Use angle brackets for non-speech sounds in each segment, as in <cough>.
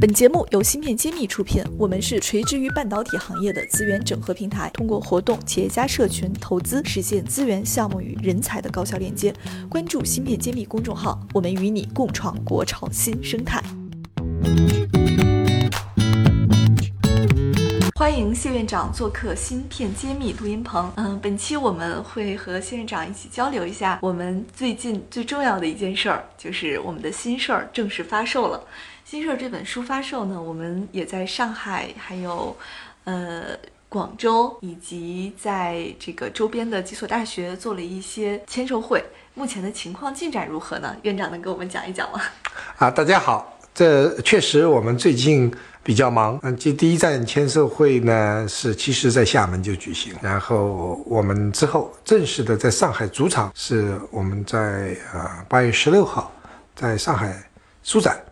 本节目由芯片揭秘出品，我们是垂直于半导体行业的资源整合平台，通过活动、企业家社群、投资，实现资源、项目与人才的高效链接。关注芯片揭秘公众号，我们与你共创国潮新生态。欢迎谢院长做客芯片揭秘录音棚。嗯，本期我们会和谢院长一起交流一下我们最近最重要的一件事儿，就是我们的新事儿正式发售了。新事儿这本书发售呢，我们也在上海，还有呃广州，以及在这个周边的几所大学做了一些签售会。目前的情况进展如何呢？院长能给我们讲一讲吗？<laughs> 啊，大家好，这确实我们最近。比较忙，嗯，这第一站签售会呢是其实在厦门就举行，然后我们之后正式的在上海主场是我们在呃八月十六号在上海书展，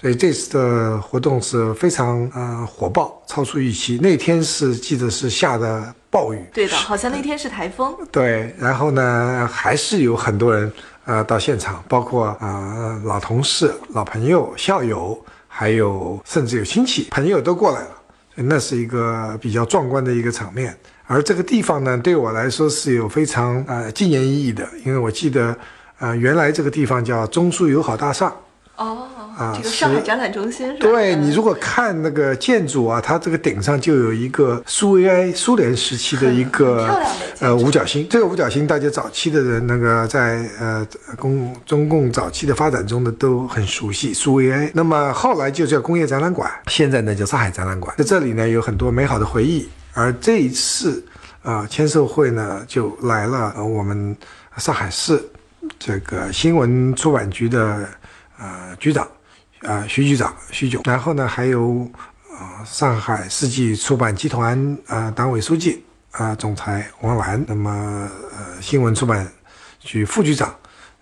所以这次的活动是非常呃火爆，超出预期。那天是记得是下的暴雨，对的，好像那天是台风。对，然后呢还是有很多人呃到现场，包括啊老同事、老朋友、校友。还有，甚至有亲戚朋友都过来了，那是一个比较壮观的一个场面。而这个地方呢，对我来说是有非常呃纪念意义的，因为我记得，呃，原来这个地方叫中苏友好大厦。哦。啊，这个上海展览中心是吧？对你如果看那个建筑啊，它这个顶上就有一个苏维埃苏联时期的一个呃五角星。这个五角星，大家早期的人那个在呃共中共早期的发展中的都很熟悉苏维埃。那么后来就叫工业展览馆，现在呢叫上海展览馆。在这里呢有很多美好的回忆。而这一次啊签售会呢就来了我们上海市这个新闻出版局的呃局长。啊，徐局长徐炯，然后呢，还有啊，上海世纪出版集团啊，党委书记啊，总裁王澜，那么呃，新闻出版局副局长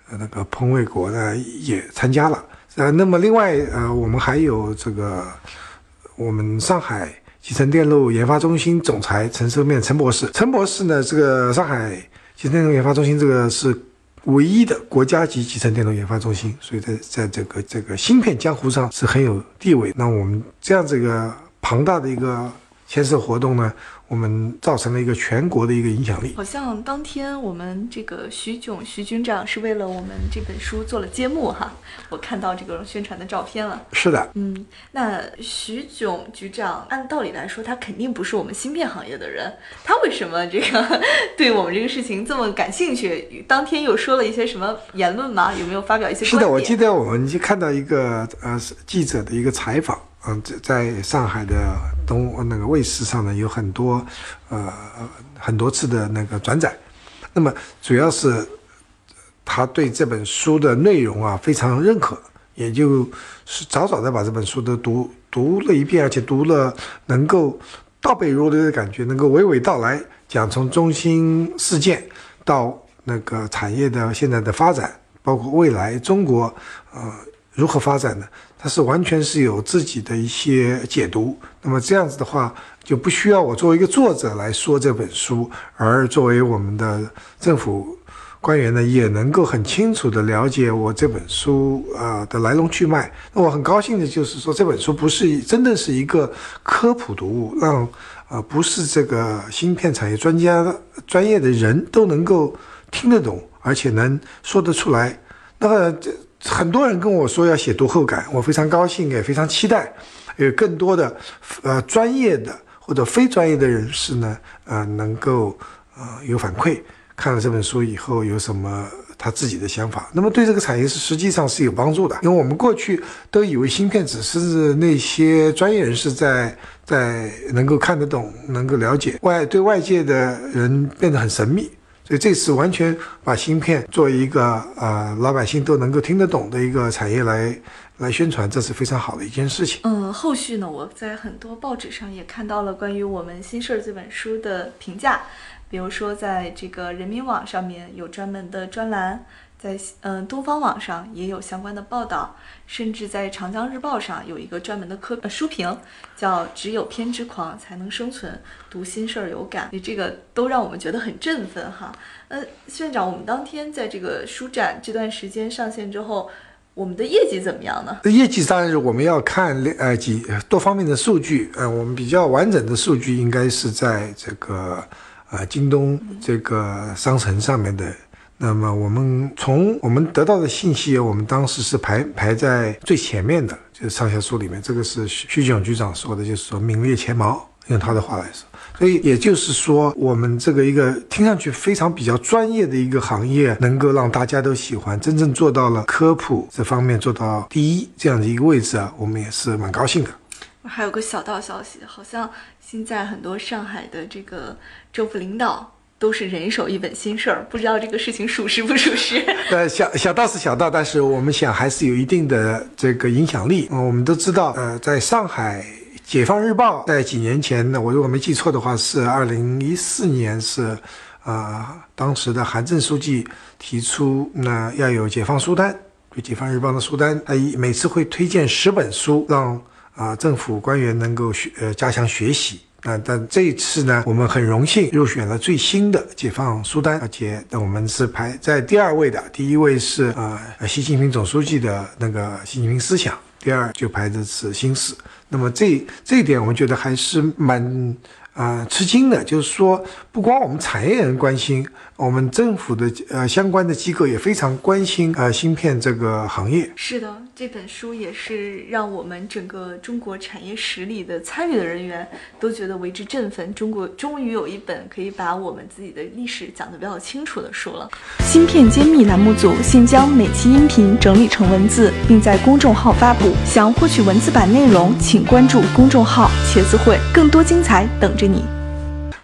呃，那个彭卫国呢也参加了。呃，那么另外呃，我们还有这个我们上海集成电路研发中心总裁陈寿面陈博士，陈博士呢，这个上海集成电路研发中心这个是。唯一的国家级集成电路研发中心，所以在在这个这个芯片江湖上是很有地位。那我们这样子一个庞大的一个签售活动呢？我们造成了一个全国的一个影响力。好像当天我们这个徐炯徐军长是为了我们这本书做了揭幕哈，我看到这个宣传的照片了。是的，嗯，那徐炯局长按道理来说，他肯定不是我们芯片行业的人，他为什么这个 <laughs> 对我们这个事情这么感兴趣？当天又说了一些什么言论吗？有没有发表一些？是的，我记得我们就看到一个呃记者的一个采访。嗯，在在上海的东那个卫视上呢，有很多，呃，很多次的那个转载。那么主要是他对这本书的内容啊非常认可，也就是早早的把这本书都读读了一遍，而且读了能够倒背如流的感觉，能够娓娓道来，讲从中心事件到那个产业的现在的发展，包括未来中国呃如何发展的。它是完全是有自己的一些解读，那么这样子的话，就不需要我作为一个作者来说这本书，而作为我们的政府官员呢，也能够很清楚的了解我这本书啊的来龙去脉。那我很高兴的就是说，这本书不是真的是一个科普读物，让呃不是这个芯片产业专家专业的人都能够听得懂，而且能说得出来。那这。很多人跟我说要写读后感，我非常高兴，也非常期待，有更多的呃专业的或者非专业的人士呢，呃能够呃有反馈，看了这本书以后有什么他自己的想法。那么对这个产业是实际上是有帮助的，因为我们过去都以为芯片只是那些专业人士在在能够看得懂、能够了解，外对外界的人变得很神秘。所以这次完全把芯片作为一个呃老百姓都能够听得懂的一个产业来来宣传，这是非常好的一件事情。嗯，后续呢，我在很多报纸上也看到了关于我们新事儿这本书的评价，比如说在这个人民网上面有专门的专栏。在嗯，东方网上也有相关的报道，甚至在长江日报上有一个专门的科呃书评，叫“只有偏执狂才能生存，读心事儿有感”，你这个都让我们觉得很振奋哈。呃，院长，我们当天在这个书展这段时间上线之后，我们的业绩怎么样呢？业绩当然是我们要看呃几多方面的数据，呃，我们比较完整的数据应该是在这个呃京东这个商城上面的。那么我们从我们得到的信息，我们当时是排排在最前面的，就是上下书里面，这个是徐徐炯局长说的，就是说名列前茅，用他的话来说。所以也就是说，我们这个一个听上去非常比较专业的一个行业，能够让大家都喜欢，真正做到了科普这方面做到第一这样的一个位置啊，我们也是蛮高兴的。还有个小道消息，好像现在很多上海的这个政府领导都是人手一本新事儿，不知道这个事情属实不属实？<laughs> 呃，小小道是小道，但是我们想还是有一定的这个影响力。嗯，我们都知道，呃，在上海。解放日报在几年前呢，我如果没记错的话，是二零一四年，是，啊，当时的韩正书记提出，那要有解放书单，就解放日报的书单，他每次会推荐十本书，让啊政府官员能够学，呃，加强学习。啊，但这一次呢，我们很荣幸入选了最新的解放书单，而且我们是排在第二位的，第一位是呃习近平总书记的那个习近平思想。第二就排的是新史，那么这这一点我们觉得还是蛮啊吃惊的，就是说不光我们产业人关心。我们政府的呃相关的机构也非常关心呃芯片这个行业。是的，这本书也是让我们整个中国产业实力的参与的人员都觉得为之振奋。中国终于有一本可以把我们自己的历史讲得比较清楚的书了。芯片揭秘栏目组现将每期音频整理成文字，并在公众号发布。想获取文字版内容，请关注公众号“茄子会”，更多精彩等着你。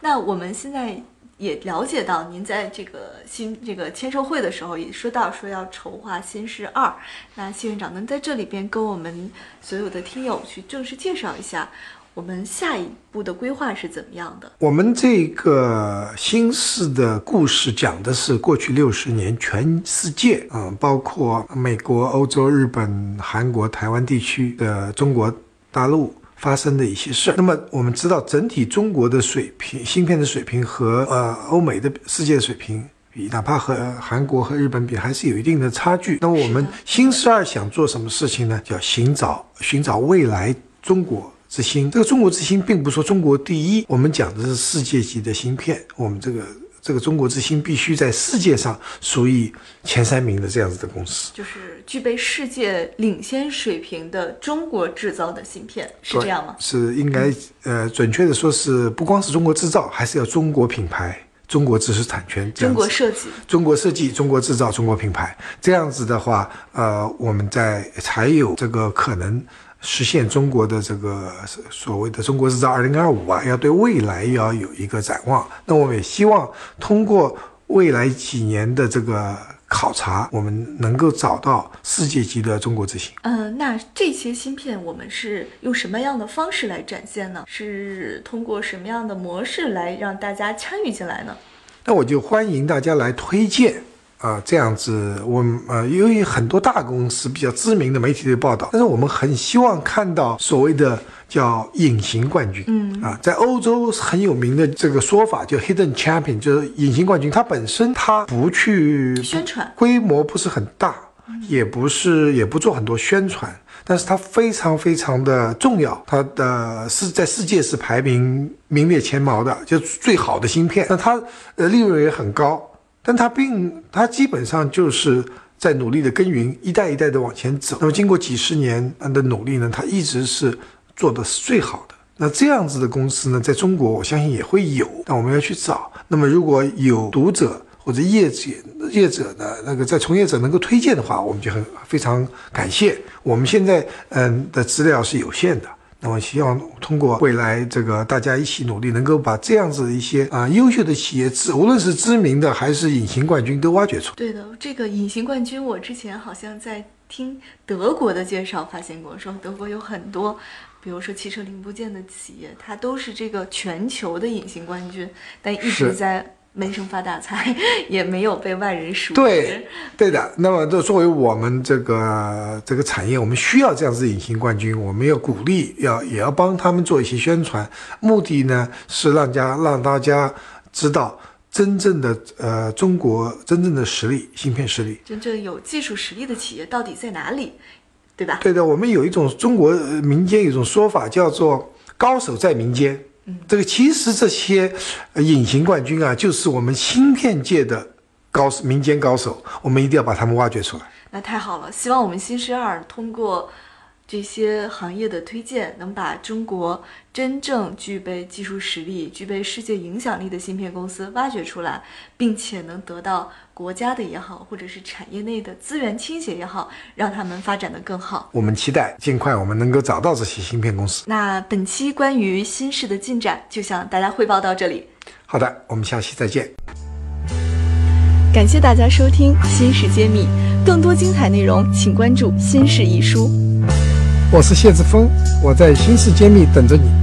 那我们现在。也了解到您在这个新这个签售会的时候也说到说要筹划新式二，那谢院长能在这里边跟我们所有的听友去正式介绍一下我们下一步的规划是怎么样的？我们这个新式的故事讲的是过去六十年全世界，嗯，包括美国、欧洲、日本、韩国、台湾地区的中国大陆。发生的一些事儿。那么我们知道，整体中国的水平，芯片的水平和呃欧美的世界水平比，哪怕和韩国和日本比，还是有一定的差距。那么我们新十二想做什么事情呢？叫寻找寻找未来中国之星。这个中国之星，并不是说中国第一，我们讲的是世界级的芯片。我们这个。这个中国之星必须在世界上属于前三名的这样子的公司，就是具备世界领先水平的中国制造的芯片，是这样吗？是应该呃，准确的说是不光是中国制造，还是要中国品牌、中国知识产权、中国设计、中国设计、中国制造、中国品牌。这样子的话，呃，我们在才有这个可能。实现中国的这个所谓的“中国制造二零二五”啊，要对未来要有一个展望。那我们也希望通过未来几年的这个考察，我们能够找到世界级的中国之星。嗯，那这些芯片我们是用什么样的方式来展现呢？是通过什么样的模式来让大家参与进来呢？那我就欢迎大家来推荐。啊，这样子，我们呃，由于很多大公司比较知名的媒体的报道，但是我们很希望看到所谓的叫隐形冠军。嗯啊，在欧洲很有名的这个说法叫 hidden champion，就是隐形冠军。它本身它不去宣传，规模不是很大，也不是也不做很多宣传，但是它非常非常的重要。它的是在世界是排名名列前茅的，就最好的芯片。那它呃利润也很高。但他并他基本上就是在努力的耕耘，一代一代的往前走。那么经过几十年的努力呢，他一直是做的是最好的。那这样子的公司呢，在中国我相信也会有。那我们要去找。那么如果有读者或者业者业者的那个在从业者能够推荐的话，我们就很非常感谢。我们现在嗯的资料是有限的。那么希望通过未来这个大家一起努力，能够把这样子的一些啊优秀的企业，知无论是知名的还是隐形冠军都挖掘出。对的，这个隐形冠军，我之前好像在听德国的介绍发现过，说德国有很多，比如说汽车零部件的企业，它都是这个全球的隐形冠军，但一直在。闷声发大财，也没有被外人熟知。对，对的。那么，这作为我们这个这个产业，我们需要这样子隐形冠军，我们要鼓励，要也要帮他们做一些宣传。目的呢，是让家让大家知道，真正的呃中国真正的实力，芯片实力。真正有技术实力的企业到底在哪里？对吧？对的，我们有一种中国呃民间有一种说法叫做“高手在民间”。嗯，这个其实这些呃隐形冠军啊，就是我们芯片界的高手民间高手，我们一定要把他们挖掘出来。那太好了，希望我们新十二通过这些行业的推荐，能把中国真正具备技术实力、具备世界影响力的芯片公司挖掘出来，并且能得到国家的也好，或者是产业内的资源倾斜也好，让他们发展的更好。我们期待尽快我们能够找到这些芯片公司。那本期关于新式的进展就向大家汇报到这里。好的，我们下期再见。感谢大家收听《新事揭秘》，更多精彩内容请关注《新事一书》。我是谢志峰，我在新事揭秘等着你。